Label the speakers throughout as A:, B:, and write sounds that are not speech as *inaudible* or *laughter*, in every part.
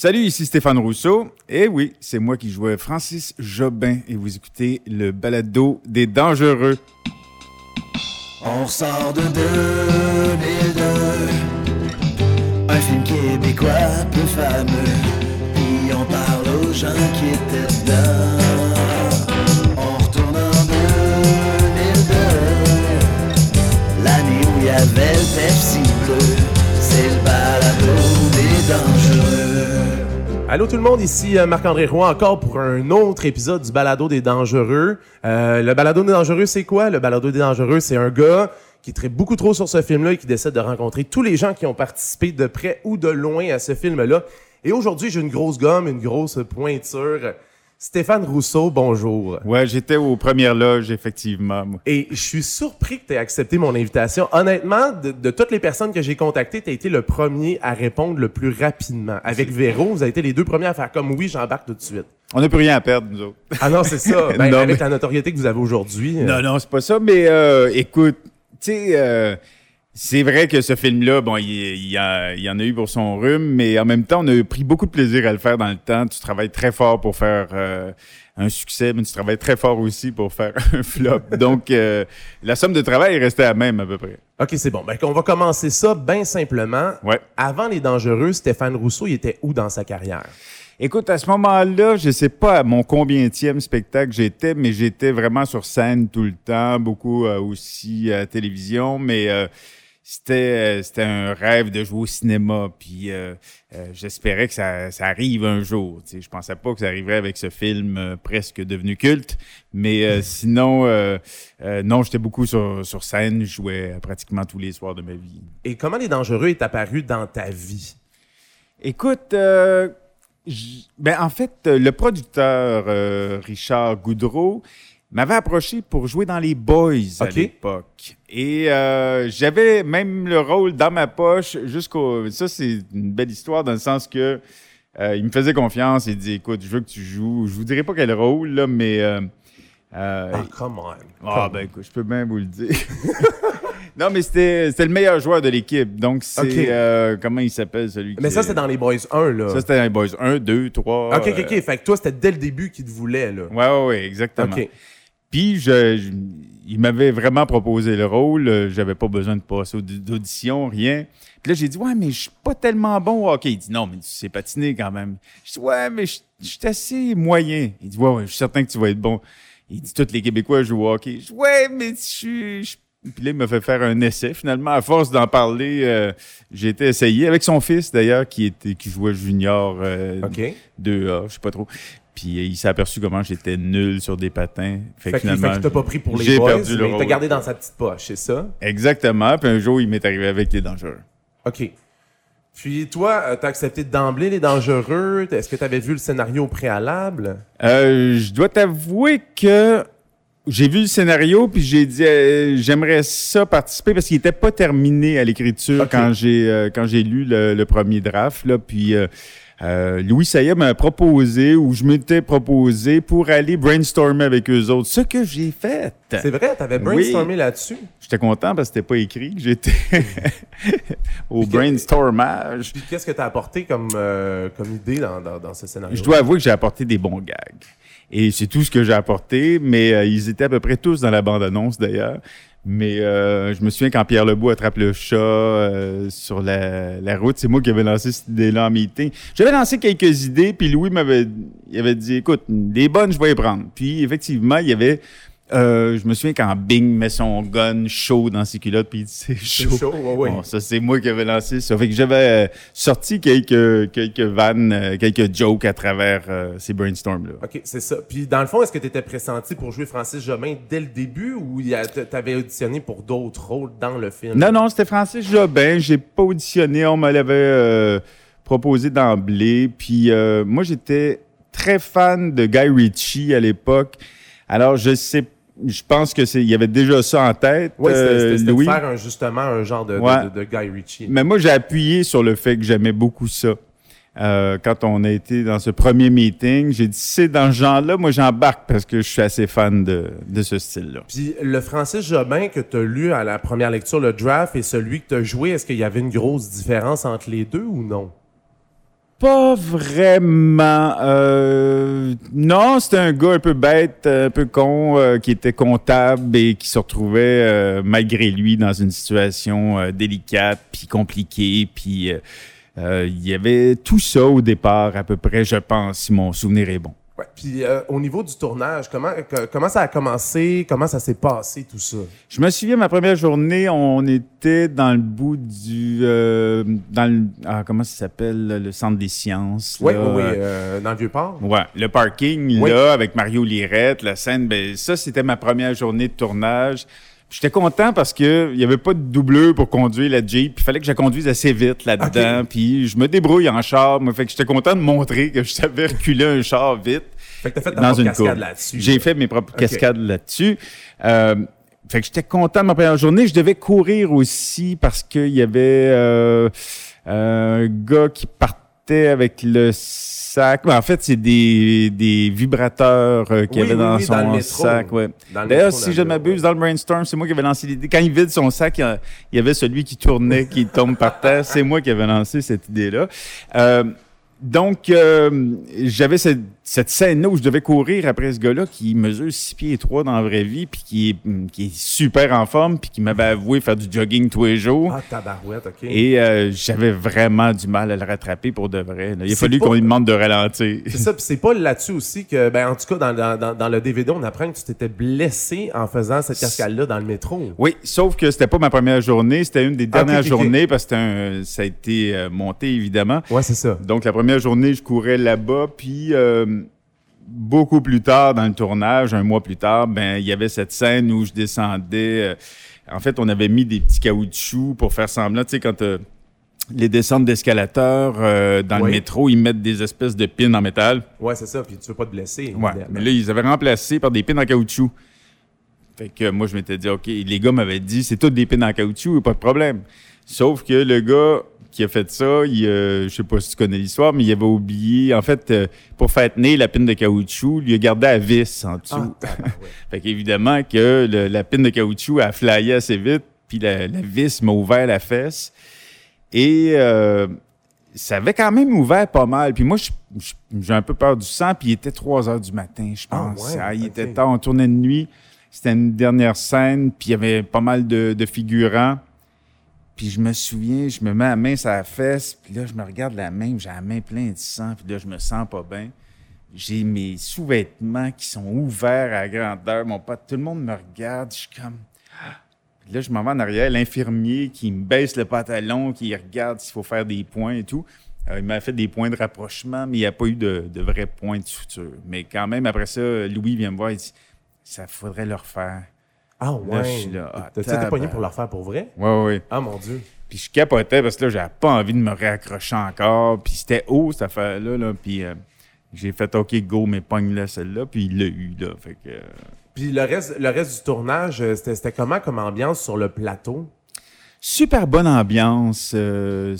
A: Salut, ici Stéphane Rousseau. Et oui, c'est moi qui jouais Francis Jobin et vous écoutez le balado des dangereux.
B: On sort de 2002, un film québécois peu fameux, puis on parle aux gens qui étaient dedans. On retourne en 2002, l'année où il y avait le Pepsi bleu,
C: Allô tout le monde, ici euh, Marc-André Roy encore pour un autre épisode du Balado des Dangereux. Euh, le Balado des Dangereux, c'est quoi? Le Balado des Dangereux, c'est un gars qui traite beaucoup trop sur ce film-là et qui décide de rencontrer tous les gens qui ont participé de près ou de loin à ce film-là. Et aujourd'hui, j'ai une grosse gomme, une grosse pointure. Stéphane Rousseau, bonjour.
A: Ouais, j'étais aux premières loges, effectivement.
C: Et je suis surpris que tu aies accepté mon invitation. Honnêtement, de, de toutes les personnes que j'ai contactées, tu as été le premier à répondre le plus rapidement. Avec Véro, vous avez été les deux premiers à faire comme oui, j'embarque tout de suite.
A: On n'a plus rien à perdre, nous autres.
C: Ah non, c'est ça. *laughs* Ben,
A: Non,
C: avec
A: mais-
C: la notoriété que vous avez aujourd'hui. euh,
A: Non, non, c'est pas ça, mais euh, écoute, tu sais, euh, c'est vrai que ce film-là, bon, il, il y a- il en a eu pour son rhume, mais en même temps, on a pris beaucoup de plaisir à le faire dans le temps. Tu travailles très fort pour faire euh, un succès, mais tu travailles très fort aussi pour faire *laughs* un flop. Donc, euh, la somme de travail est restée la même à peu près.
C: OK, c'est bon. Ben, on va commencer ça bien simplement.
A: Ouais.
C: Avant Les Dangereux, Stéphane Rousseau, il était où dans sa carrière?
A: Écoute, à ce moment-là, je sais pas à mon combientième spectacle j'étais, mais j'étais vraiment sur scène tout le temps, beaucoup euh, aussi à la télévision, mais euh, c'était euh, c'était un rêve de jouer au cinéma, puis euh, euh, j'espérais que ça, ça arrive un jour. Tu sais, je pensais pas que ça arriverait avec ce film euh, presque devenu culte, mais euh, *laughs* sinon, non, j'étais beaucoup sur, sur scène, je jouais pratiquement tous les soirs de ma vie.
C: Et comment Les Dangereux est apparu dans ta vie?
A: Écoute, euh, ben en fait, le producteur euh, Richard Goudreau m'avait approché pour jouer dans les Boys à l'époque. Et euh, j'avais même le rôle dans ma poche jusqu'au... Ça, c'est une belle histoire dans le sens que euh, il me faisait confiance. Il dit, écoute, je veux que tu joues. Je vous dirai pas quel rôle, là, mais... euh, euh,
C: Ah, come on.
A: ah,
C: Come
A: ben écoute, je peux bien vous le dire. *laughs* non, mais c'était le meilleur joueur de l'équipe. Donc, c'est... Comment il s'appelle, celui qui...
C: Mais ça, c'est dans Les Boys 1, là.
A: Ça, c'était dans les Boys 1, 2, 3.
C: OK, OK, OK. Fait que toi, c'était dès le début qu'il te voulait, là.
A: Ouais, ouais, ouais, exactement.
C: OK.
A: Puis, je, je- il m'avait vraiment proposé le rôle. Euh, J'avais pas besoin de passer audi- d'audition, rien. Puis là, j'ai dit, ouais, mais je suis pas tellement bon au hockey. Il dit, non, mais tu sais patiner quand même. Je dis, ouais, mais je je suis assez moyen. Il dit, ouais, ouais, je suis certain que tu vas être bon. Il dit, tous les Québécois jouent au hockey. Je dis, ouais, mais je suis. Puis là, il m'a fait faire un essai. Finalement, à force d'en parler, euh, j'ai été essayé avec son fils, d'ailleurs, qui était qui jouait junior euh,
C: OK.
A: 2A, je sais pas trop. Puis il s'est aperçu comment j'étais nul sur des patins. Fait,
C: Fait
A: que finalement,
C: t'as pas pris pour les
A: j'ai
C: Boys,
A: perdu le
C: mais t'as gardé dans sa petite poche, c'est ça?
A: Exactement. Puis un jour, il m'est arrivé avec les dangereux.
C: OK. Puis toi, euh, t'as accepté d'emblée Les Dangereux? Est-ce que t'avais vu le scénario au préalable?
A: Euh, je dois t'avouer que j'ai vu le scénario puis j'ai dit euh, j'aimerais ça participer parce qu'il était pas terminé à l'écriture quand j'ai euh, quand j'ai lu le, le premier draft là puis euh, Louis Saya m'a proposé ou je m'étais proposé pour aller brainstormer avec eux autres ce que j'ai fait.
C: C'est vrai, t'avais
A: Oui.
C: brainstormé là-dessus.
A: J'étais content parce que c'était pas écrit que j'étais *laughs* au
C: Puis
A: brainstormage.
C: Puis qu'est-ce que t'as apporté comme, euh, comme idée dans, dans, dans ce scénario?
A: Je dois avouer que j'ai apporté des bons gags. Et c'est tout ce que j'ai apporté, mais euh, ils étaient à peu près tous dans la bande-annonce d'ailleurs. Mais euh, je me souviens quand Pierre Lebeau attrape le chat euh, sur la, la route, c'est moi qui avais lancé cette idée-là en meeting. J'avais lancé quelques idées, puis Louis m'avait il avait dit écoute, les bonnes, je vais les prendre. Puis effectivement, il y avait euh, je me souviens quand Bing met son gun chaud dans ses culottes, puis il dit c'est
C: C'est
A: chaud.
C: chaud, ouais, ouais.
A: Bon, ça, c'est moi qui avais lancé ça. Fait que j'avais euh, sorti quelques, quelques vannes, euh, quelques jokes à travers ces brainstorms-là.
C: OK, c'est ça. Puis dans le fond, est-ce que tu étais pressenti pour jouer Francis Jobin dès le début ou il y a- t- t'avais auditionné pour d'autres rôles dans le film?
A: Non, non, c'était Francis Jobin. J'ai pas auditionné. On me l'avait proposé d'emblée. Puis euh, moi, j'étais très fan de Guy Ritchie à l'époque. Alors, je sais, je pense que c'est, il y avait déjà ça en tête,
C: Oui, c'était
A: euh,
C: c'était- c'était de faire un- justement un genre de, de-
A: Ouais.
C: de, de Guy Ritchie.
A: Mais moi, j'ai appuyé sur le fait que j'aimais beaucoup ça. Euh, quand on a été dans ce premier meeting, j'ai dit, c'est dans ce genre-là, moi, j'embarque parce que je suis assez fan de, de ce style-là.
C: Puis le Francis Jobin que tu as lu à la première lecture, le draft, et celui que tu as joué, est-ce qu'il y avait une grosse différence entre les deux ou non?
A: Pas vraiment. Euh, non, c'était un gars un peu bête, un peu con, euh, qui était comptable et qui se retrouvait euh, malgré lui dans une situation euh, délicate, puis compliquée, puis euh, il y avait tout ça au départ à peu près, je pense, si mon souvenir est bon.
C: Ouais. Puis euh, au niveau du tournage, comment, que- comment ça a commencé? Comment ça s'est passé, tout ça?
A: Je me souviens, ma première journée, on était dans le bout du... euh, dans le, ah, comment ça s'appelle? Le centre des sciences.
C: Oui, oui, oui, euh, dans le Vieux-Port?
A: Ouais, le parking,
C: Oui.
A: là, avec Mario Lirette, la scène, ben, ça, c'était ma première journée de tournage. J'étais content parce que il y avait pas de doubleur pour conduire la Jeep. Il fallait que je conduise assez vite là-dedans. Puis je me débrouille en char. Moi, fait que j'étais content de montrer que je savais reculer un char vite
C: Fait que t'as fait ta
A: dans
C: propre
A: une
C: cascade là-dessus.
A: J'ai fait mes propres cascades là-dessus. Euh, fait que j'étais content de ma première journée. Je devais courir aussi parce qu'il y avait euh, un gars qui partait avec le sac. Mais en fait, c'est des, des vibrateurs euh, qu'il
C: Oui,
A: avait dans
C: oui,
A: son
C: dans
A: sac. Ouais. D'ailleurs, si je
C: le-
A: m'abuse, dans le brainstorm, c'est moi qui avais lancé l'idée. Quand il vide son sac, il y a- il y avait celui qui tournait, qui tombe par terre. C'est moi qui avais lancé cette idée-là. Euh, donc, euh, j'avais cette, cette scène-là où je devais courir après ce gars-là qui mesure 6 pieds et 3 dans la vraie vie, puis qui est, hum, qui est super en forme, puis qui m'avait avoué faire du jogging tous les jours.
C: Ah, tabarouette, OK.
A: Et euh, j'avais vraiment du mal à le rattraper pour de vrai. là. Il a fallu
C: pas-
A: qu'on lui demande de ralentir.
C: C'est ça, puis c'est pas là-dessus aussi que, ben, en tout cas, dans, dans, dans, le DVD, on apprend que tu t'étais blessé en faisant cette cascade-là dans le métro.
A: Oui, sauf que c'était pas ma première journée, c'était une des
C: Ah,
A: dernières journées parce que c'était un- ça a été euh, monté évidemment.
C: Ouais, c'est ça.
A: Donc la première journée, je courais là-bas, puis euh, beaucoup plus tard dans le tournage, un mois plus tard, ben il y avait cette scène où je descendais. euh, en fait, on avait mis des petits caoutchoucs pour faire semblant, tu sais, quand euh, les descentes d'escalateurs euh, dans
C: Oui.
A: le métro, ils mettent des espèces de pins en métal.
C: Ouais, c'est ça, puis tu veux pas te blesser.
A: Ouais, mais là, ils avaient remplacé par des pins en caoutchouc. Fait que moi, je m'étais dit, OK, les gars m'avaient dit, c'est tout des pins en caoutchouc, pas de problème. Sauf que le gars qui a fait ça, il, euh, je sais pas si tu connais l'histoire, mais il avait oublié, en fait, euh, pour faire tenir la pine de caoutchouc, il a gardé la vis en
C: Ah,
A: dessous.
C: tabarouette. *laughs*
A: fait qu'évidemment que le- la pine de caoutchouc a flyé assez vite, puis la, la vis m'a ouvert la fesse. Et euh, ça avait quand même ouvert pas mal. Puis moi, j'ai un peu peur du sang, puis il était 3 heures du matin, je
C: Ah
A: pense.
C: ouais,
A: Ah, il était tard, on tournait de nuit. C'était une dernière scène, puis il y avait pas mal de, de figurants. Puis je me souviens, je me mets la main sur la fesse, puis là, je me regarde la main, j'ai la main pleine de sang, puis là, je me sens pas bien. J'ai mes sous-vêtements qui sont ouverts à grandeur. Mon pote, tout le monde me regarde. Je suis comme. Puis là, je m'en vais en arrière. L'infirmier qui me baisse le pantalon, qui regarde s'il faut faire des points et tout. Euh, il m'a fait des points de rapprochement, mais il n'y a pas eu de, de vrais points de suture. Mais quand même, après ça, Louis vient me voir et dit Ça faudrait le refaire.
C: Ah,
A: Là,
C: ouais.
A: je suis là, ah,
C: T'as-tu été pogné pour le refaire pour vrai?
A: Ouais, ouais.
C: Ah, mon Dieu.
A: Puis je capotais parce que là, j'avais pas envie de me réaccrocher encore. Puis c'était haut, cette affaire-là. Là? Puis euh, j'ai fait OK, go, mais pogne-là, celle-là. Puis il l'a eu, là. Fait que. euh,
C: Puis le reste, le reste du tournage, euh, c'était comment comme ambiance sur le plateau?
A: Super bonne ambiance. euh,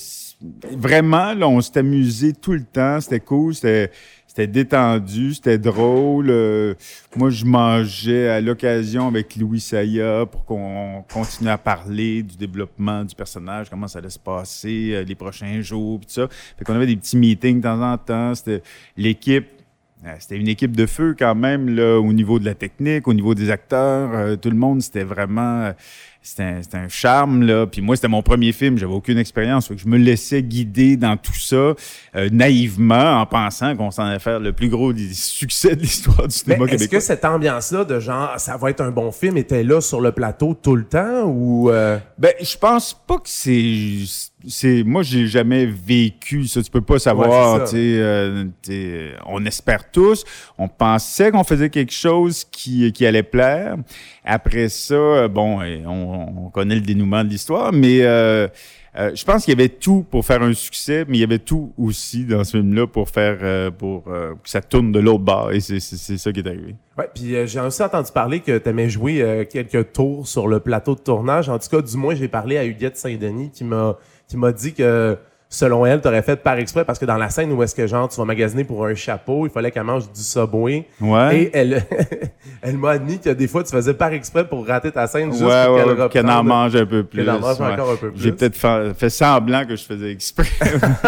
A: vraiment, là, on s'est amusé tout le temps. C'était cool. C'était, c'était détendu. C'était drôle. euh, moi, je mangeais à l'occasion avec Louis Saya pour qu'on continue à parler du développement du personnage, comment ça allait se passer euh, les prochains jours, puis ça. Fait qu'on avait des petits meetings de temps en temps. C'était l'équipe. euh, C'était une équipe de feu quand même, là, au niveau de la technique, au niveau des acteurs. tout le monde, c'était vraiment... c'était un, un charme, là. Puis moi, c'était mon premier film, j'avais aucune expérience. Je me laissais guider dans tout ça, euh, naïvement, en pensant qu'on s'en allait faire le plus gros des succès de l'histoire du
C: Mais
A: cinéma
C: est-ce
A: québécois.
C: que cette ambiance-là de genre, ça va être un bon film, était là sur le plateau tout le temps ou... euh,
A: Ben, je pense pas que c'est. C'est moi, j'ai jamais vécu ça. Tu peux pas savoir.
C: Ouais,
A: euh, sais, on espère tous. On pensait qu'on faisait quelque chose qui, qui allait plaire. Après ça, euh, bon, euh, on, on connaît le dénouement de l'histoire, mais euh, euh, je pense qu'il y avait tout pour faire un succès, mais il y avait tout aussi dans ce film-là pour faire euh, pour euh, que ça tourne de l'autre bord. Et c'est ça qui est arrivé.
C: Ouais, puis euh, j'ai aussi entendu parler que tu aimais jouer euh, quelques tours sur le plateau de tournage. En tout cas, du moins, j'ai parlé à Huguette Saint-Denis qui m'a qui m'a dit que selon elle, t'aurais fait par exprès parce que dans la scène où est-ce que genre tu vas magasiner pour un chapeau, il fallait qu'elle mange du Subway.
A: Ouais.
C: Et elle, *laughs* elle m'a admis que des fois tu faisais par exprès pour rater ta scène juste
A: ouais,
C: pour
A: ouais,
C: qu'elle
A: ouais, en mange un peu plus.
C: Qu'elle en mange encore un peu plus.
A: J'ai peut-être fait, fait semblant que je faisais exprès.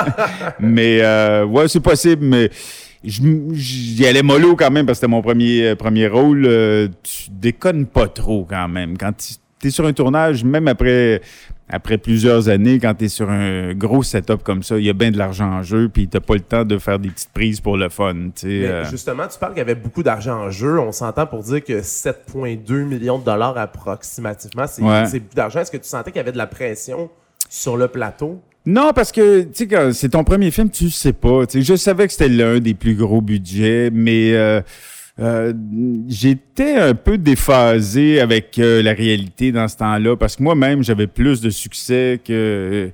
A: *laughs* mais euh, ouais, c'est possible, mais j'y allais mollo quand même parce que c'était mon premier euh, premier rôle. Euh, tu déconnes pas trop quand même. Quand tu es sur un tournage, même après après plusieurs années, quand tu es sur un gros setup comme ça, il y a bien de l'argent en jeu, puis t'as pas le temps de faire des petites prises pour le fun. tu
C: Mais
A: euh.
C: justement, tu parles qu'il y avait beaucoup d'argent en jeu. On s'entend pour dire que 7,2 millions de dollars approximativement, c'est
A: Ouais.
C: beaucoup d'argent. Est-ce que tu sentais qu'il y avait de la pression sur le plateau?
A: Non, parce que, tu sais, c'est ton premier film, tu sais pas. Tu je savais que c'était l'un des plus gros budgets, mais euh, euh, j'étais un peu déphasé avec euh, la réalité dans ce temps-là, parce que moi-même, j'avais plus de succès que,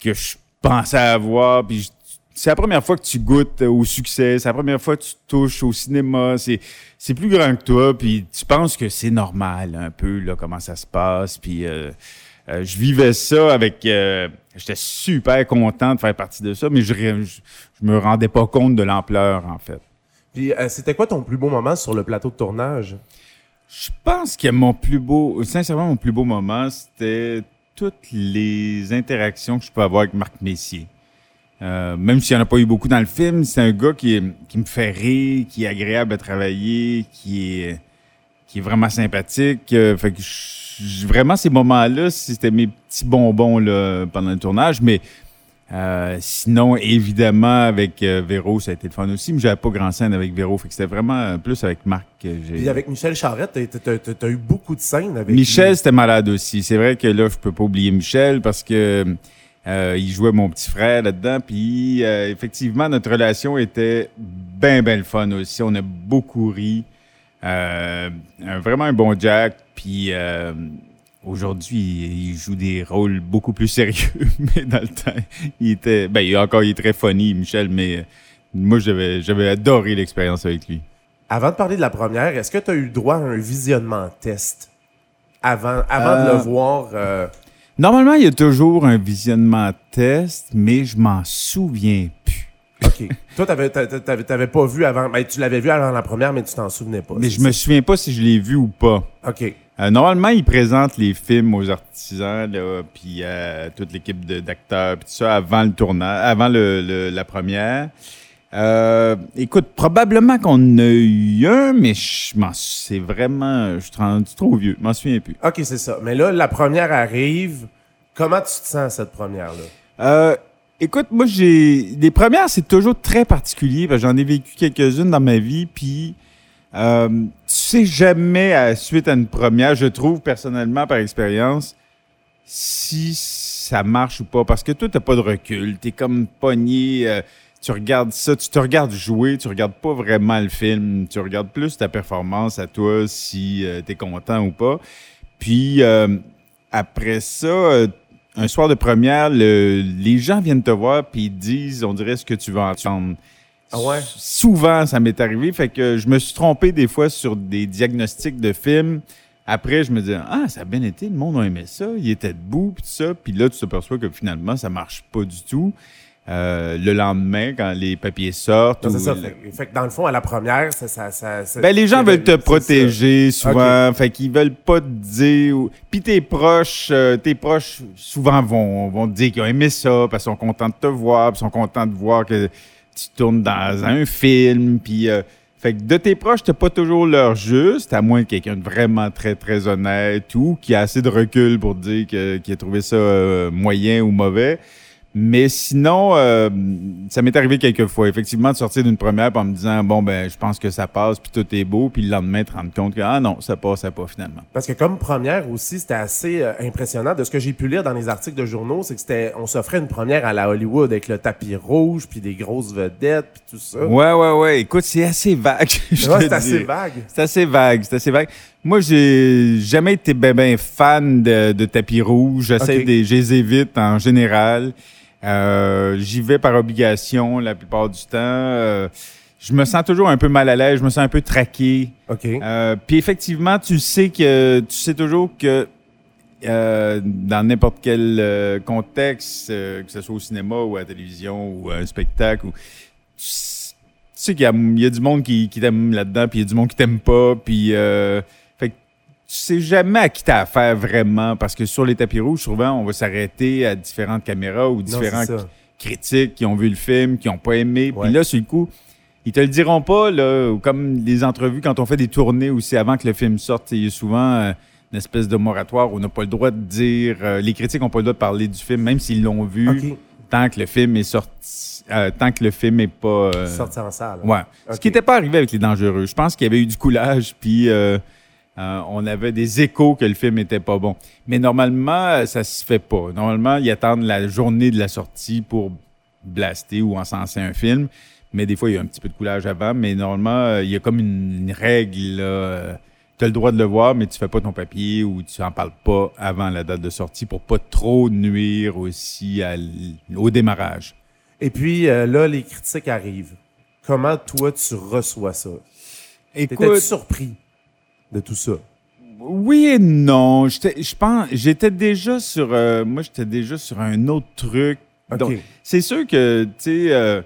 A: que je pensais avoir. Puis c'est la première fois que tu goûtes au succès, c'est la première fois que tu touches au cinéma, c'est c'est plus grand que toi, puis tu penses que c'est normal un peu là comment ça se passe, puis euh, euh, je vivais ça avec, euh, j'étais super content de faire partie de ça, mais je, je me rendais pas compte de l'ampleur en fait.
C: Euh, c'était quoi ton plus beau moment sur le plateau de tournage?
A: Je pense que mon plus beau, sincèrement, mon plus beau moment, c'était toutes les interactions que je peux avoir avec Marc Messier. Euh, même s'il n'y en a pas eu beaucoup dans le film, c'est un gars qui, me fait rire, qui est agréable à travailler, qui est, vraiment sympathique. Euh, fait que vraiment, ces moments-là, c'était mes petits bonbons là, pendant le tournage. Mais euh, sinon, évidemment, avec euh, Véro, ça a été le fun aussi. Mais j'avais pas grand scène avec Véro. Fait que c'était vraiment euh, plus avec Marc que j'ai.
C: Puis avec Michel Charette, t'as- t'as t'as- t'as eu beaucoup de scènes avec
A: Michel,
C: lui.
A: c'était malade aussi. C'est vrai que là, je peux pas oublier Michel parce que il jouait mon petit frère là-dedans. Puis effectivement, notre relation était bien, bien le fun aussi. On a beaucoup ri. Un- vraiment un bon Jack. Puis aujourd'hui, il joue des rôles beaucoup plus sérieux. *laughs* mais dans le temps, il était. Ben, il, encore, il est très funny, Michel, mais euh, moi, j'avais, j'avais adoré l'expérience avec lui.
C: Avant de parler de la première, est-ce que tu as eu droit à un visionnement test avant, avant de
A: Euh,
C: le voir? euh,
A: Normalement, il y a toujours un visionnement test, mais je m'en souviens plus.
C: OK. Toi, t'avais, t'avais, t'avais- pas vu avant. Ben, tu l'avais vu avant la première, mais tu t'en souvenais pas.
A: Mais je me souviens pas si je l'ai vu ou pas.
C: ça? OK.
A: Euh, normalement, ils présentent les films aux artisans, là, puis à toute l'équipe d'acteurs, puis tout ça, avant le tournage, avant le, le- la première. Euh, écoute, probablement qu'on a eu un, mais c'est vraiment, je suis rendu trop vieux, je m'en souviens plus.
C: OK, c'est ça. Mais là, la première arrive. Comment tu te sens, cette première-là?
A: Euh, écoute, moi, j'ai. Les premières, c'est toujours très particulier, parce que j'en ai vécu quelques-unes dans ma vie, puis. Euh, sais jamais, à, suite à une première, je trouve personnellement, par expérience, si ça marche ou pas. Parce que toi, t'as pas de recul. T'es comme pogné. euh, tu regardes ça, tu te regardes jouer, tu regardes pas vraiment le film. Tu regardes plus ta performance à toi, si euh, t'es content ou pas. Puis, euh, après ça, euh, un soir de première, le- les gens viennent te voir puis ils disent, on dirait ce que tu vas entendre.
C: Ah ouais?
A: Souvent, ça m'est arrivé. Fait que je me suis trompé des fois sur des diagnostics de films. Après, je me disais, ah, ça a bien été, le monde a aimé ça, il était debout, puis tout ça. Puis là, tu t'aperçois que finalement, ça marche pas du tout. Euh, le lendemain, quand les papiers sortent.
C: Non,
A: ou
C: ça.
A: le-
C: Fait, fait que dans le fond, à la première, ça. ça, ça, ça-
A: ben, les gens veulent te protéger souvent, fait qu'ils veulent pas te dire. Puis tes proches, euh, tes proches souvent vont, vont te dire qu'ils ont aimé ça, parce qu'ils sont contents de te voir, puis ils sont contents de voir que tu tournes dans un film, puis euh, fait que de tes proches, t'as pas toujours leur juste, à moins que quelqu'un de vraiment très très honnête ou qui a assez de recul pour dire qu'il a trouvé ça euh, moyen ou mauvais. Mais sinon, euh, ça m'est arrivé quelques fois, effectivement, de sortir d'une première en me disant bon ben, je pense que ça passe, puis tout est beau, puis le lendemain, te rendre compte que ah non, ça passait pas finalement.
C: Parce que comme première aussi, c'était assez euh, impressionnant. De ce que j'ai pu lire dans les articles de journaux, c'est que c'était, on s'offrait une première à la Hollywood avec le tapis rouge, puis des grosses vedettes, puis tout ça.
A: Ouais, ouais, ouais. Écoute, c'est assez vague. *laughs* je
C: Ouais, c'est assez vague.
A: C'est assez vague, c'est assez vague. Moi, j'ai jamais été ben, ben fan de, de tapis rouge. J'essaie
C: Ok.
A: de, je les évite en général. Euh, J'y vais par obligation la plupart du temps. Euh, je me sens toujours un peu mal à l'aise, je me sens un peu traqué.
C: OK.
A: Euh, Puis effectivement, tu sais que tu sais toujours que euh, dans n'importe quel euh, contexte, que ce soit au cinéma ou à la télévision ou à un spectacle, ou, tu sais qu'il y a, il y a du monde qui, qui t'aime là-dedans, puis il y a du monde qui t'aime pas, puis euh, fait que tu sais jamais à qui t'as affaire vraiment, parce que sur les tapis rouges, souvent, on va s'arrêter à différentes caméras ou différents critiques qui ont vu le film, qui n'ont pas aimé. Puis là, sur le coup, ils te le diront pas, là, comme les entrevues, quand on fait des tournées aussi avant que le film sorte, il y a souvent euh, une espèce de moratoire où on n'a pas le droit de dire. euh, les critiques n'ont pas le droit de parler du film, même s'ils l'ont vu, tant que le film est sorti. euh, tant que le film est pas. euh,
C: Sorti en salle.
A: Ouais. Ce qui n'était pas arrivé avec Les Dangereux. Je pense qu'il y avait eu du coulage, puis euh, euh, on avait des échos que le film était pas bon. Mais normalement, euh, ça se fait pas. Normalement, ils attendent la journée de la sortie pour blaster ou encenser un film. Mais des fois, il y a un petit peu de coulage avant. Mais normalement, euh, il y a comme une, règle. tu as le droit de le voir, mais tu fais pas ton papier ou tu en parles pas avant la date de sortie pour pas trop nuire aussi à au démarrage.
C: Et puis euh, là, les critiques arrivent. Comment toi, tu reçois ça? T'étais-tu surpris? De tout ça?
A: Oui et non. J'étais- Je pense, j'étais déjà sur, euh, moi j'étais déjà sur un autre truc. Donc, c'est sûr que, tu sais, euh,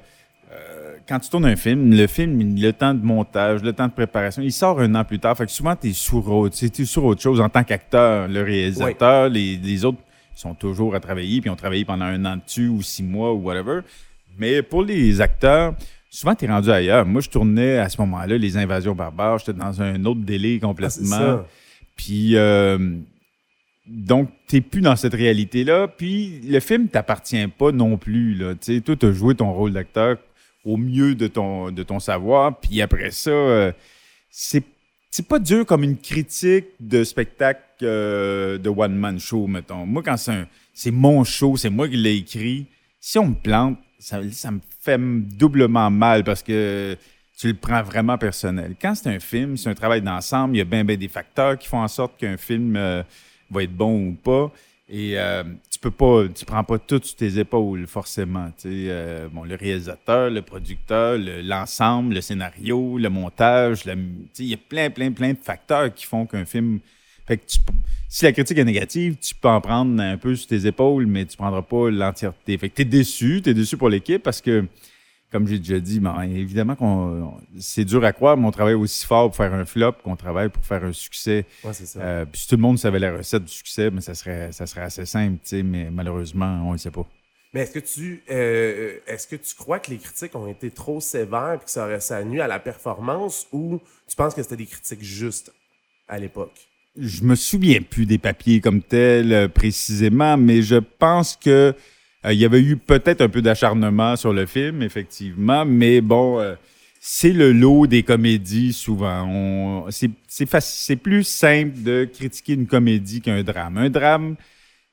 A: euh, quand tu tournes un film, le film, le temps de montage, le temps de préparation, il sort un an plus tard. Fait que souvent, tu es sur autre, t'es sur autre chose en tant qu'acteur. Le réalisateur, les, les autres sont toujours à travailler, puis ont travaillé pendant un an dessus ou six mois ou whatever. Mais pour les acteurs, souvent, tu es rendu ailleurs. Moi, je tournais à ce moment-là Les Invasions barbares. J'étais dans un autre délai
C: Ah,
A: complètement. Puis, euh, donc, t'es plus dans cette réalité-là. Puis, le film t'appartient pas non plus. Là. Tu toi, t'as joué ton rôle d'acteur au mieux de ton, de ton savoir. Puis après ça, euh, c'est c'est pas dur comme une critique de spectacle euh, de one-man show, mettons. Moi, quand c'est un- c'est mon show, c'est moi qui l'ai écrit, si on me plante, ça, me fait doublement mal parce que tu le prends vraiment personnel. Quand c'est un film, c'est un travail d'ensemble, il y a bien, des facteurs qui font en sorte qu'un film euh, va être bon ou pas. Et euh, tu peux pas, tu prends pas tout sur tes épaules, forcément. Euh, bon, le réalisateur, le producteur, le- l'ensemble, le, scénario, le montage, le- sais, il y a plein, plein, plein de facteurs qui font qu'un film. Fait que tu- si la critique est négative, tu peux en prendre un peu sur tes épaules, mais tu prendras pas l'entièreté. Fait que t'es déçu, t'es déçu pour l'équipe parce que comme j'ai déjà dit, ben, évidemment qu'on on- c'est dur à croire, mais on travaille aussi fort pour faire un flop qu'on travaille pour faire un succès.
C: Ouais, ça.
A: Euh, puis si tout le monde savait la recette du succès, mais ça serait, ça serait assez simple, mais malheureusement, on ne le sait pas.
C: Mais est-ce que tu euh, est-ce que tu crois que les critiques ont été trop sévères et que ça aurait ça nuit à la performance ou tu penses que c'était des critiques justes à l'époque?
A: Je me souviens plus des papiers comme tels euh, précisément, mais je pense que euh, il y avait eu peut-être un peu d'acharnement sur le film, effectivement, mais bon, euh, c'est le lot des comédies souvent. C'est plus simple de critiquer une comédie qu'un drame. Un drame,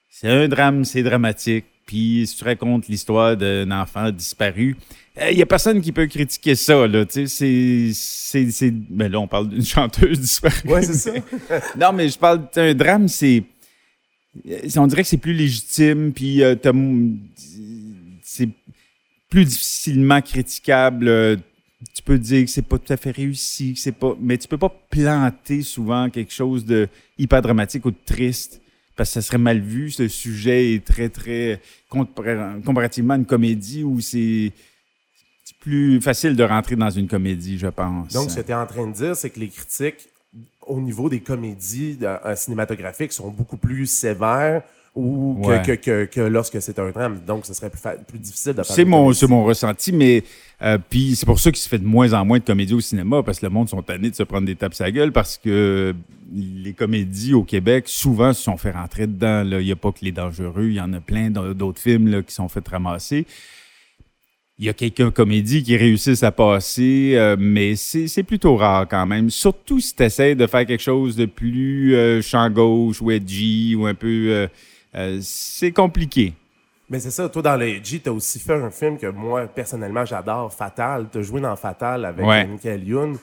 A: c'est un drame, c'est dramatique. Puis si tu racontes l'histoire d'un enfant disparu, il n'y a personne qui peut critiquer ça. Là, tu sais, c'est, c'est, c'est- ben là, on parle d'une *laughs* chanteuse disparue.
C: Ouais, c'est ça. *laughs*
A: non, mais je parle d'un drame, c'est. On dirait que c'est plus légitime, puis euh, t'as- c'est plus difficilement critiquable. euh, Tu peux dire que c'est pas tout à fait réussi, que c'est pas. Mais tu peux pas planter souvent quelque chose de hyper dramatique ou de triste. Parce que ça serait mal vu. Ce sujet est très, très. compar- comparativement à une comédie où c'est. C'est plus facile de rentrer dans une comédie, je pense.
C: Donc, ce que tu es en train de dire, c'est que les critiques au niveau des comédies euh, cinématographiques sont beaucoup plus sévères ou que,
A: Ouais.
C: que, que, que lorsque c'est un drame. Donc, ce serait plus, difficile de faire
A: C'est mon,
C: comédie.
A: c'est mon ressenti, mais euh, puis c'est pour ça qu'il se fait de moins en moins de comédies au cinéma, parce que le monde sont tannés de se prendre des tapes à la gueule, parce que les comédies au Québec, souvent, se sont fait rentrer dedans. là. Il n'y a pas que Les Dangereux, il y en a plein d'autres films là, qui sont fait ramasser. Il y a quelques comédies qui réussissent à passer, euh, mais c'est plutôt rare quand même. Surtout si tu essaies de faire quelque chose de plus euh, champ gauche ou edgy ou un peu... euh, c'est compliqué.
C: Mais c'est ça, toi, dans le Edgy, t'as aussi fait un film que moi, personnellement, j'adore, Fatal. T'as joué dans Fatal avec
A: Ouais.
C: Michael Youn.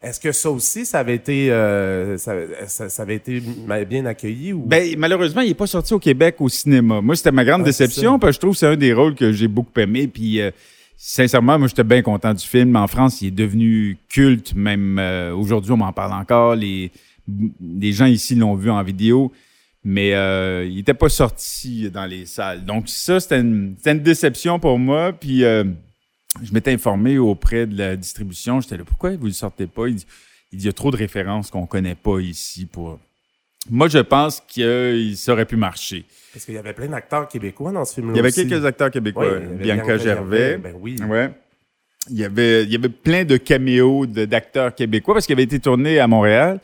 C: Est-ce que ça aussi, ça avait été, euh, ça, ça- ça avait été bien accueilli? Ou...
A: Ben, malheureusement, il n'est pas sorti au Québec au cinéma. Moi, c'était ma grande
C: Ah,
A: déception, parce que je trouve que c'est un des rôles que j'ai beaucoup aimé. Puis, euh, sincèrement, moi, j'étais bien content du film. En France, il est devenu culte. Même euh, aujourd'hui, on m'en parle encore. Les, les gens ici l'ont vu en vidéo. mais euh, il n'était pas sorti dans les salles. Donc ça, c'était une, une déception pour moi. Puis euh, je m'étais informé auprès de la distribution. J'étais là, pourquoi vous ne le sortez pas? Il il il y a trop de références qu'on connaît pas ici pour... Moi, je pense qu'il ça aurait pu marcher.
C: Parce qu'il y avait plein d'acteurs québécois dans ce film-là
A: Il y avait
C: aussi.
A: quelques acteurs québécois.
C: Ouais,
A: Bianca, Gervais.
C: Ben oui.
A: Ouais. Il y avait, il y avait plein de caméos d'acteurs québécois parce qu'il avait été tourné à Montréal.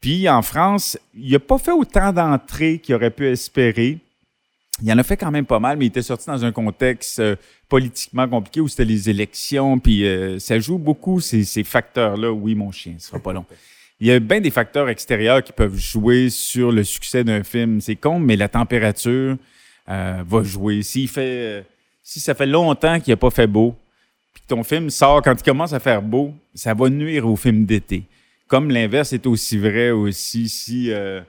A: Puis en France, il n'a pas fait autant d'entrées qu'il aurait pu espérer. Il en a fait quand même pas mal, mais il était sorti dans un contexte euh, politiquement compliqué où c'était les élections. Puis euh, ça joue beaucoup ces, ces facteurs-là. Oui, mon chien, ce sera pas long. *laughs* Il y a bien des facteurs extérieurs qui peuvent jouer sur le succès d'un film. C'est con, mais la température euh, va jouer. Euh, si ça fait longtemps qu'il n'a pas fait beau, puis ton film sort quand il commence à faire beau, ça va nuire au film d'été. Comme l'inverse est aussi vrai aussi si euh,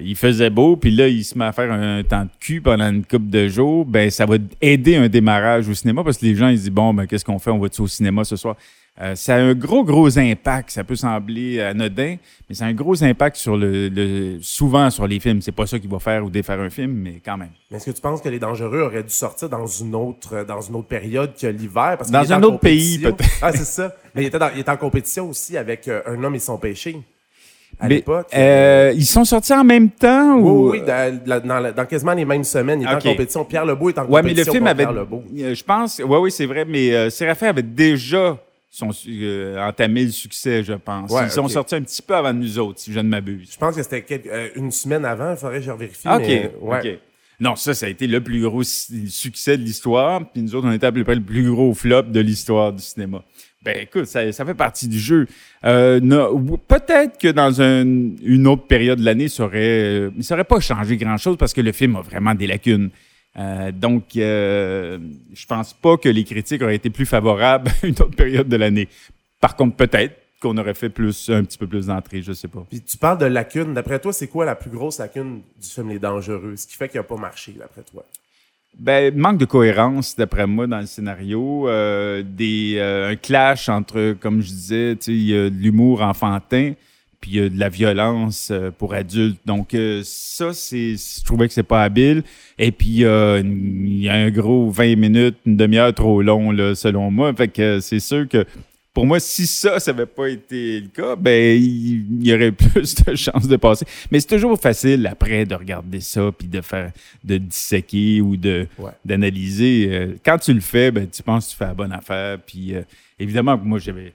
A: il faisait beau, puis là, il se met à faire un temps de cul pendant une couple de jours, ben ça va aider un démarrage au cinéma parce que les gens ils se disent bon ben qu'est-ce qu'on fait, on va au cinéma ce soir? Euh, ça a un gros gros impact. Ça peut sembler anodin, mais ça a un gros impact sur le, le- souvent sur les films. C'est pas ça qui va faire ou défaire un film, mais quand même.
C: Mais est-ce que tu penses que Les Dangereux auraient dû sortir dans une autre, dans une autre période que l'hiver? Parce
A: Dans
C: est
A: un autre pays,
C: compétition.
A: peut-être.
C: Ah, c'est ça. Mais il était, dans- il était en compétition aussi avec euh, Un homme et son péché. À
A: Mais,
C: l'époque.
A: euh, ils sont sortis en même temps
C: oui,
A: ou?
C: Oui, dans, la- dans dans quasiment les mêmes semaines. Il
A: Ok.
C: en compétition. Pierre Lebeau est en
A: Ouais, mais le
C: compétition
A: film avait.
C: Pierre Lebeau.
A: euh, Je pense. Oui, oui, c'est vrai, mais euh, Séraphin avait déjà son, su- euh, entamé le succès, je pense.
C: Ouais,
A: Ils sont sortis un petit peu avant nous autres, si je ne m'abuse.
C: Je pense que c'était euh, une semaine avant. Il faudrait que je vérifie.
A: OK.
C: mais, ouais.
A: OK. Non, ça, ça a été le plus gros succès de l'histoire. Puis nous autres, on était à peu près le plus gros flop de l'histoire du cinéma. Ben écoute, ça, ça fait partie du jeu. Euh, Peut-être que dans un- une autre période de l'année, ça aurait, euh, ça aurait pas changé grand-chose parce que le film a vraiment des lacunes. Euh, donc, euh, je pense pas que les critiques auraient été plus favorables à une autre période de l'année. Par contre, peut-être qu'on aurait fait plus, un petit peu plus d'entrées, je sais pas.
C: Puis tu parles de lacunes. D'après toi, c'est quoi la plus grosse lacune du film Les Dangereux? Ce qui fait qu'il n'a pas marché, d'après toi?
A: Ben, manque de cohérence, d'après moi, dans le scénario. Euh, des, un clash entre, comme je disais, l'humour enfantin, puis il y a de la violence euh, pour adultes. Donc, euh, ça, c'est, je trouvais que c'est pas habile. Et puis, il y a un gros 20 minutes, une demi-heure trop long, là, selon moi. Fait que euh, c'est sûr que pour moi, si ça, ça n'avait pas été le cas, ben, il y aurait *laughs* plus de chances de passer. Mais c'est toujours facile après de regarder ça puis de faire, de disséquer ou de,
C: Ouais.
A: d'analyser. Quand tu le fais, ben, tu penses que tu fais la bonne affaire. Puis, euh, évidemment, moi, j'avais,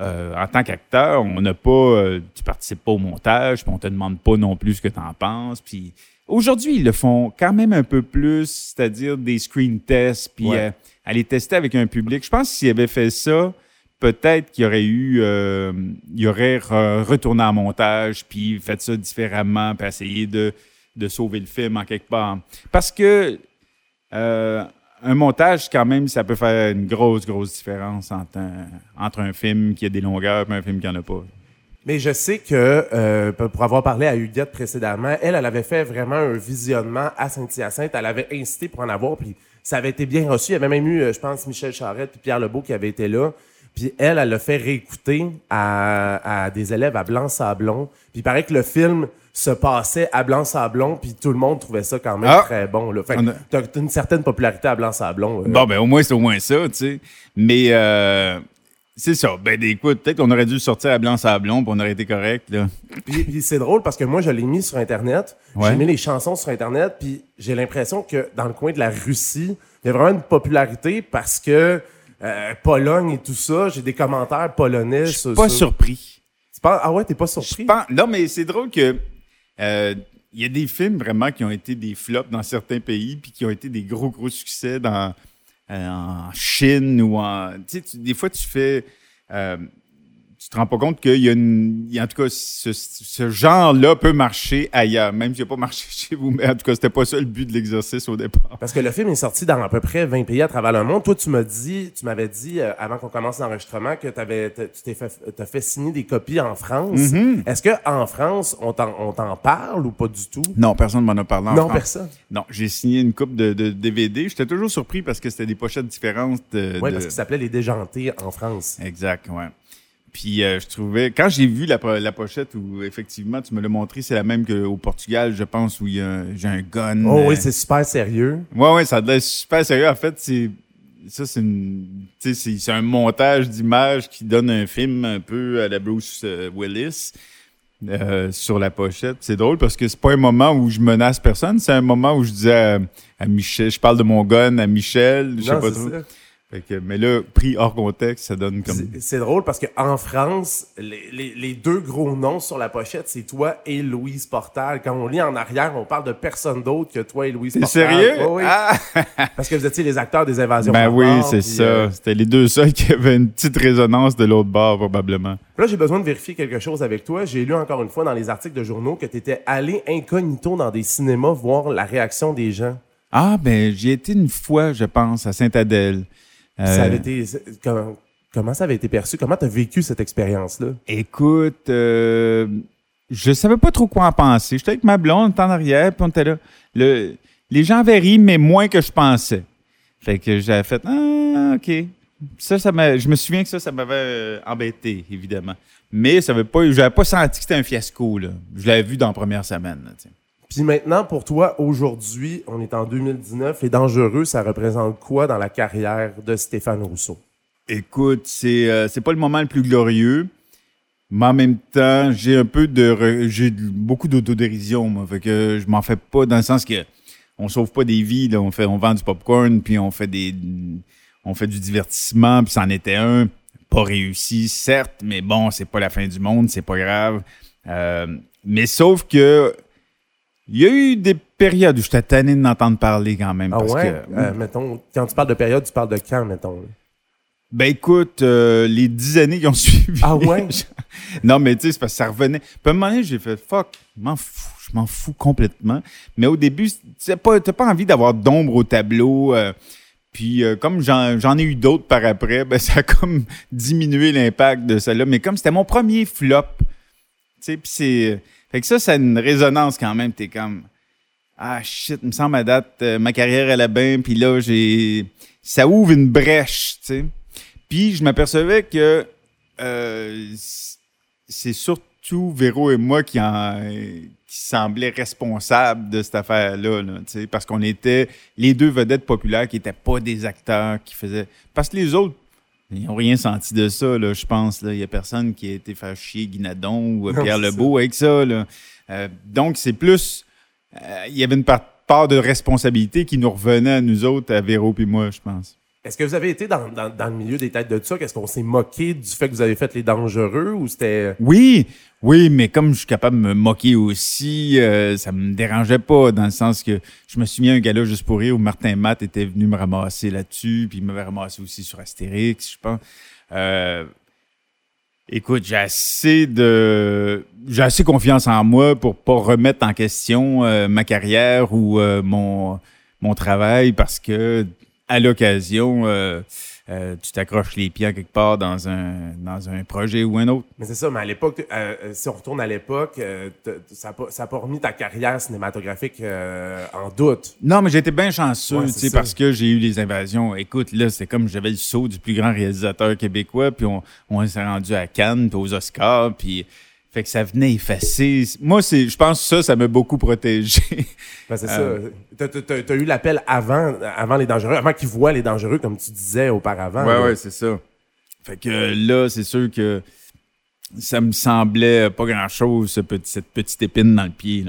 A: euh, en tant qu'acteur, on n'a pas, euh, tu participes pas au montage, puis on te demande pas non plus ce que tu en penses. Puis, aujourd'hui, ils le font quand même un peu plus, c'est-à-dire des screen tests, puis
C: Ouais.
A: euh, aller tester avec un public. Je pense que s'ils avaient fait ça, peut-être qu'il y aurait eu, il y aurait re- retourné en montage, puis fait ça différemment, puis essayé de, de sauver le film en quelque part. Parce que euh, un montage, quand même, ça peut faire une grosse, grosse différence entre un, entre un film qui a des longueurs et un film qui en a pas.
C: Mais je sais que, euh, pour avoir parlé à Huguette précédemment, elle, elle avait fait vraiment un visionnement à Saint-Hyacinthe. Elle avait incité pour en avoir, puis ça avait été bien reçu. Il y avait même eu, euh, je pense, Michel Charette puis Pierre Lebeau qui avaient été là. Puis elle, elle l'a fait réécouter à, à des élèves à Blanc-Sablon. Puis il paraît que le film se passait à Blanc-Sablon, puis tout le monde trouvait ça quand même
A: Ah!
C: très bon. Là. Fait que t'as une certaine popularité à Blanc-Sablon. euh.
A: Bon, ben au moins, c'est au moins ça, tu sais. Mais euh, c'est ça. Ben écoute, peut-être qu'on aurait dû sortir à Blanc-Sablon, puis on aurait été correct, là.
C: Puis, puis c'est drôle parce que moi, je l'ai mis sur Internet.
A: Ouais.
C: J'ai mis les chansons sur Internet, puis j'ai l'impression que dans le coin de la Russie, il y a vraiment une popularité parce que euh, Pologne et tout ça, j'ai des commentaires polonais.
A: Je suis pas
C: sur-
A: surpris.
C: Tu penses- Ah ouais, t'es pas surpris?
A: pense- non, mais c'est drôle que euh, il y a des films vraiment qui ont été des flops dans certains pays, puis qui ont été des gros, gros succès dans, euh, en Chine ou en. Tu sais, des fois, tu fais. euh, tu te rends pas compte qu'il y a une. il y a- en tout cas, ce, ce genre-là peut marcher ailleurs, même s'il n'a pas marché *laughs* chez vous, mais en tout cas, c'était pas ça le but de l'exercice au départ.
C: Parce que le film est sorti dans à peu près 20 pays à travers le monde. Toi, tu m'as dit, tu m'avais dit euh, avant qu'on commence l'enregistrement que tu t'es fait, t'as fait signer des copies en France.
A: Mm-hmm.
C: Est-ce que en France, on t'en, on t'en parle ou pas du tout?
A: Non, personne ne m'en a parlé en
C: non,
A: France.
C: personne.
A: Non, j'ai signé une coupe de, de DVD. J'étais toujours surpris parce que c'était des pochettes différentes. De,
C: Oui,
A: de-
C: parce qu'il s'appelait Les Déjantés en France.
A: Exact, ouais. Puis euh, je trouvais, quand j'ai vu la, la pochette où effectivement tu me l'as montré, c'est la même qu'au Portugal, je pense, où j'ai un gun.
C: Oh oui,
A: euh,
C: c'est super sérieux.
A: Ouais, ouais, ça a l'air super sérieux. En fait, c'est. Ça, c'est une. Tu sais, c'est- un montage d'images qui donne un film un peu à la Bruce euh, Willis euh, sur la pochette. C'est drôle parce que c'est pas un moment où je menace personne, c'est un moment où je disais à, à Michel, je parle de mon gun à Michel, je sais pas trop.
C: ça.
A: Fait que, mais là, pris hors contexte, ça donne comme.
C: C'est- drôle parce qu'en France, les, les- les deux gros noms sur la pochette, c'est toi et Louise Portal. Quand on lit en arrière, on parle de personne d'autre que toi et Louise Portal.
A: sérieux?
C: Oui, oui.
A: Ah! *laughs*
C: Parce que vous étiez les acteurs des invasions.
A: Ben oui, c'est ça.
C: euh,
A: C'était les deux seuls qui avaient une petite résonance de l'autre bord, probablement.
C: Là, j'ai besoin de vérifier quelque chose avec toi. J'ai lu encore une fois dans les articles de journaux que tu étais allé incognito dans des cinémas voir la réaction des gens.
A: Ah, ben, j'y étais une fois, je pense, à Sainte-Adèle.
C: Ça
A: Euh,
C: avait été, c'est- comment, comment ça avait été perçu? Comment tu as vécu cette expérience-là?
A: Écoute, euh, je savais pas trop quoi en penser. J'étais avec ma blonde, on était en arrière, puis on était là. Le- les gens avaient ri, mais moins que je pensais. Fait que j'avais fait Ah, OK. Ça, ça. Je me souviens que ça, ça m'avait euh, embêté, évidemment. Mais ça avait pas. J'avais pas senti que c'était un fiasco, là. Je l'avais vu dans la première semaine. là.
C: Puis maintenant, pour toi, aujourd'hui, on est en 2019, les dangereux, ça représente quoi dans la carrière de Stéphane Rousseau?
A: Écoute, c'est euh, pas le moment le plus glorieux, mais en même temps, j'ai un peu de j'ai beaucoup d'autodérision, moi, fait que je m'en fais pas dans le sens que on sauve pas des vies, là, on fait on vend du popcorn puis on fait des on fait du divertissement, puis c'en était un pas réussi, certes, mais bon, c'est pas la fin du monde, c'est pas grave. Euh, mais sauf que il y a eu des périodes où j'étais tanné d'entendre parler quand même.
C: Ah
A: parce
C: ouais?
A: que,
C: Euh, mettons, quand tu parles de période, tu parles de quand, mettons? là?
A: Ben écoute, euh, les dix années qui ont *laughs* suivi.
C: Ah ouais? *laughs*
A: non, mais tu sais, c'est parce que ça revenait. Puis à un moment donné, j'ai fait fuck, je m'en fous, je m'en fous complètement. Mais au début, tu pas, t'as pas envie d'avoir d'ombre au tableau. euh, puis euh, comme j'en, j'en ai eu d'autres par après, ben *laughs* ça a comme diminué l'impact de celle-là. Mais comme c'était mon premier flop, tu sais, puis c'est. Fait que ça, ça a une résonance quand même. T'es comme. Ah shit, me semble à date, euh, ma carrière elle est bien, puis là, j'ai. Ça ouvre une brèche, tu sais. Puis je m'apercevais que euh, c'est surtout Véro et moi qui, en, qui semblaient responsables de cette affaire-là, là, parce qu'on était les deux vedettes populaires qui n'étaient pas des acteurs qui faisaient. Parce que les autres, ils n'ont rien senti de ça, là, je pense. Il n'y a personne qui a été faire chier Guinadon ou
C: Non,
A: Pierre Lebeau avec ça. Là. Euh, donc, c'est plus. euh, Il y avait une part, part de responsabilité qui nous revenait à nous autres, à Véro et moi, je pense.
C: Est-ce que vous avez été dans, dans- le milieu des têtes de ça? Est-ce qu'on s'est moqué du fait que vous avez fait les dangereux ou c'était.
A: Oui, oui, mais comme je suis capable de me moquer aussi, euh, ça me dérangeait pas, dans le sens que je me souviens un gars-là juste pour rire où Martin Matt était venu me ramasser là-dessus, puis il m'avait ramassé aussi sur Astérix, je pense. Euh, écoute, j'ai assez de. J'ai assez confiance en moi pour pas remettre en question euh, ma carrière ou euh, mon, mon travail parce que à l'occasion, euh, euh, tu t'accroches les pieds quelque part dans un, dans un projet ou un autre.
C: Mais c'est ça, mais à l'époque, euh, euh, si on retourne à l'époque, euh, ça n'a pas, ça a pas remis ta carrière cinématographique euh, en doute.
A: Non, mais j'étais bien chanceux,
C: Ouais,
A: parce que j'ai eu les invasions. Écoute, là, c'est comme j'avais le saut du plus grand réalisateur québécois, puis on, on s'est rendu à Cannes, puis aux Oscars, puis fait que ça venait effacer. Moi, c'est, je pense que ça, ça m'a beaucoup protégé.
C: Ben, c'est
A: Euh.
C: ça. T'as- T'as t'as eu l'appel avant, avant les dangereux, avant qu'ils voient les dangereux, comme tu disais auparavant.
A: ouais,
C: là.
A: ouais, c'est ça. Fait que là, c'est sûr que ça me semblait pas grand-chose, ce petit- cette petite épine dans le pied.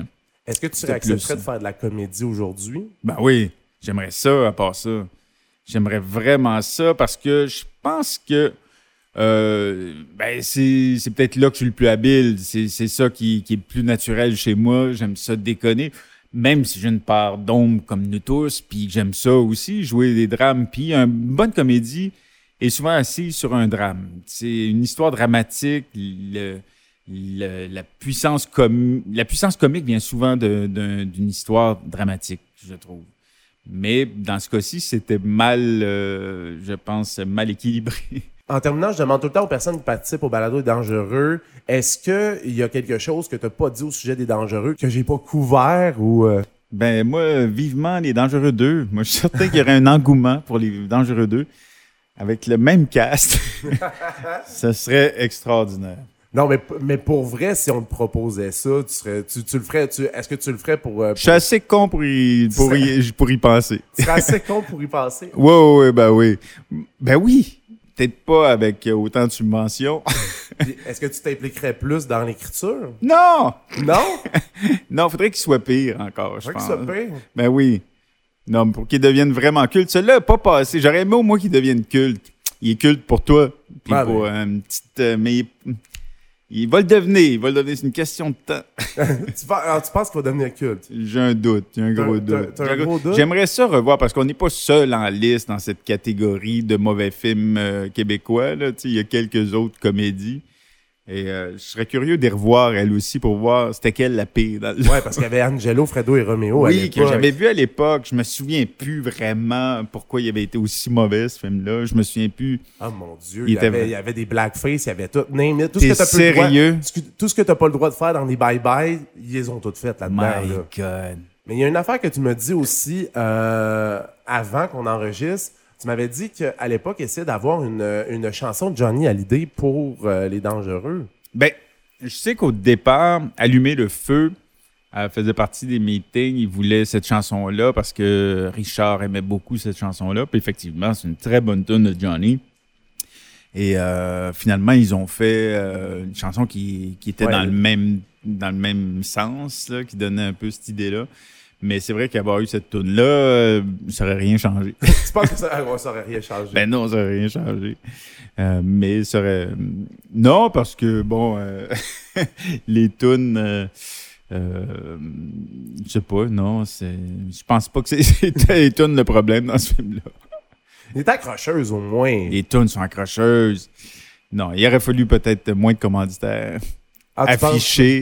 C: Est-ce que tu accepterais de faire de la comédie aujourd'hui?
A: Ben oui, j'aimerais ça à part ça. J'aimerais vraiment ça parce que je pense que euh, ben c'est, c'est peut-être là que je suis le plus habile. C'est, c'est ça qui, qui est plus naturel chez moi. J'aime ça déconner. Même si j'ai une part d'ombre comme nous tous, puis j'aime ça aussi, jouer des drames. Puis une bonne comédie est souvent assise sur un drame. C'est une histoire dramatique. Le, la, puissance com- la puissance comique vient souvent d'une histoire dramatique, je trouve. Mais dans ce cas-ci, c'était mal, euh, je pense, mal équilibré. *laughs*
C: En terminant, je demande tout le temps aux personnes qui participent au balado des dangereux, est-ce qu'il y a quelque chose que tu n'as pas dit au sujet des dangereux que j'ai pas couvert ou... euh,
A: Ben, moi, vivement les Dangereux 2. Moi, je suis certain qu'il y aurait un engouement pour les Dangereux 2. avec le même cast, *laughs* ça serait extraordinaire.
C: Non, mais, mais pour vrai, si on te proposait ça, tu, serais, tu, tu le ferais. Tu, est-ce que tu le ferais pour. euh,
A: Je suis assez con pour y, pour y, pour y penser.
C: Tu serais assez con pour y penser.
A: Oui, oui, oui, ben oui. Ben oui. Peut-être pas avec autant de subventions. *laughs*
C: Est-ce que tu t'impliquerais plus dans l'écriture?
A: non!
C: Non? *laughs*
A: Non, faudrait qu'il soit pire encore, je
C: Faudrait
A: pense.
C: ça paye.
A: Ben oui. Non, mais pour qu'il devienne vraiment culte. Celui-là n'a pas passé. J'aurais aimé au moins qu'il devienne culte. Il est culte pour toi. Puis
C: Ah,
A: pour euh, une petite. euh, mais il, va le devenir. Il va le devenir. C'est une question de temps. *laughs*
C: tu, penses, alors, tu penses qu'il va devenir culte?
A: J'ai un doute. J'ai un gros doute.
C: t'as un
A: J'ai
C: gros doute?
A: J'aimerais ça revoir parce qu'on n'est pas seul en liste dans cette catégorie de mauvais films euh, québécois. Là. Il y a quelques autres comédies. Et euh, je serais curieux de les revoir, elle aussi, pour voir c'était quelle la pire. Dans le...
C: Ouais, parce qu'il y avait Angelo, Fredo et Roméo à
A: Oui, que
C: l'époque.
A: j'avais vu à l'époque. Je me souviens plus vraiment pourquoi il avait été aussi mauvais, ce film-là. Je me souviens plus.
C: Ah mon Dieu,
A: Il
C: y
A: était
C: avait, il y avait des blackface, il y avait tout. Name it. Tout ce
A: T'es
C: que t'as pas le droit-
A: sérieux?
C: tout ce que- Tout ce que t'as pas le droit de faire dans les bye-bye, ils les ont toutes faites là-dedans.
A: My
C: là.
A: God.
C: Mais il y a une affaire que tu me dis aussi euh, avant qu'on enregistre. Tu m'avais dit qu'à l'époque, essayait d'avoir une, une chanson de Johnny Hallyday pour euh, Les Dangereux.
A: Ben, je sais qu'au départ, Allumer le feu euh, faisait partie des meetings. Il voulait cette chanson-là parce que Richard aimait beaucoup cette chanson-là. Puis effectivement, c'est une très bonne tune de Johnny. Et euh, finalement, ils ont fait euh, une chanson qui, qui était
C: Ouais.
A: dans le même dans le même sens, là, qui donnait un peu cette idée-là. Mais c'est vrai qu'avoir eu cette tune là euh, ça aurait rien changé. *laughs*
C: tu penses que ça, ouais, ça aurait rien changé?
A: Ben non, ça n'aurait rien changé. Euh, mais ça aurait... Non, parce que, bon, euh, *laughs* les tunes... euh, euh, je sais pas, non, c'est... Je pense pas que c'est- *laughs* c'était les tunes le problème dans ce film-là.
C: Il est accrocheuse au moins.
A: Les tunes sont accrocheuses. Non, il aurait fallu peut-être moins de commanditaires.
C: Ah,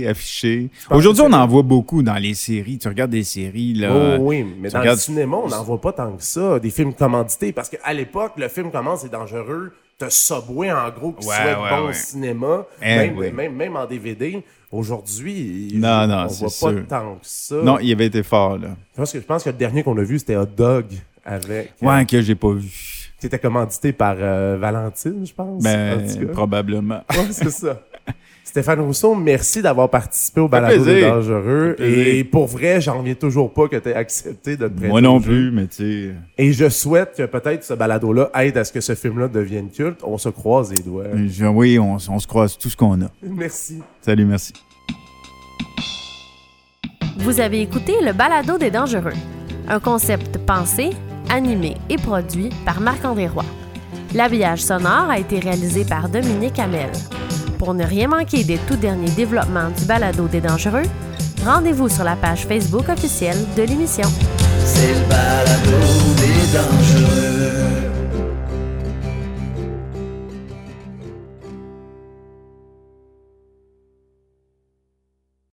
A: affichés.
C: penses
A: Aujourd'hui, on en voit beaucoup dans les séries. Tu regardes des séries, là...
C: Oh oui, mais dans
A: regardes-
C: le cinéma, on n'en voit pas tant que ça, des films commandités. Parce qu'à l'époque, le film commence, c'est dangereux. T'as Subway, en gros, qui
A: Ouais,
C: souhaite
A: ouais,
C: bon
A: ouais.
C: cinéma,
A: Eh
C: même,
A: oui.
C: même, même en DVD. Aujourd'hui,
A: Non, non,
C: on voit
A: sûr.
C: pas tant que ça.
A: Non, il avait été fort, là.
C: Je pense que, je pense que le dernier qu'on a vu, c'était Hot Dog avec.
A: Ouais, que j'ai pas vu.
C: Qui était commandité par euh, Valentine, je pense. en
A: Ben,
C: tout cas.
A: probablement.
C: Ouais, c'est ça. *laughs* Stéphane Rousseau, merci d'avoir participé au balado des dangereux. Et pour vrai, j'en reviens toujours pas que tu aies accepté de te prêter
A: Moi non plus, mais tu sais.
C: Et je souhaite que peut-être ce balado-là aide à ce que ce film-là devienne culte. On se croise les doigts.
A: je- Oui, on, on se croise tout ce qu'on a.
C: Merci.
A: Salut, merci.
D: Vous avez écouté le balado des dangereux, un concept pensé, animé et produit par Marc-André Roy. L'habillage sonore a été réalisé par Dominique Hamel. Pour ne rien manquer des tout derniers développements du balado des dangereux, rendez-vous sur la page Facebook officielle de l'émission.
B: C'est le balado des dangereux.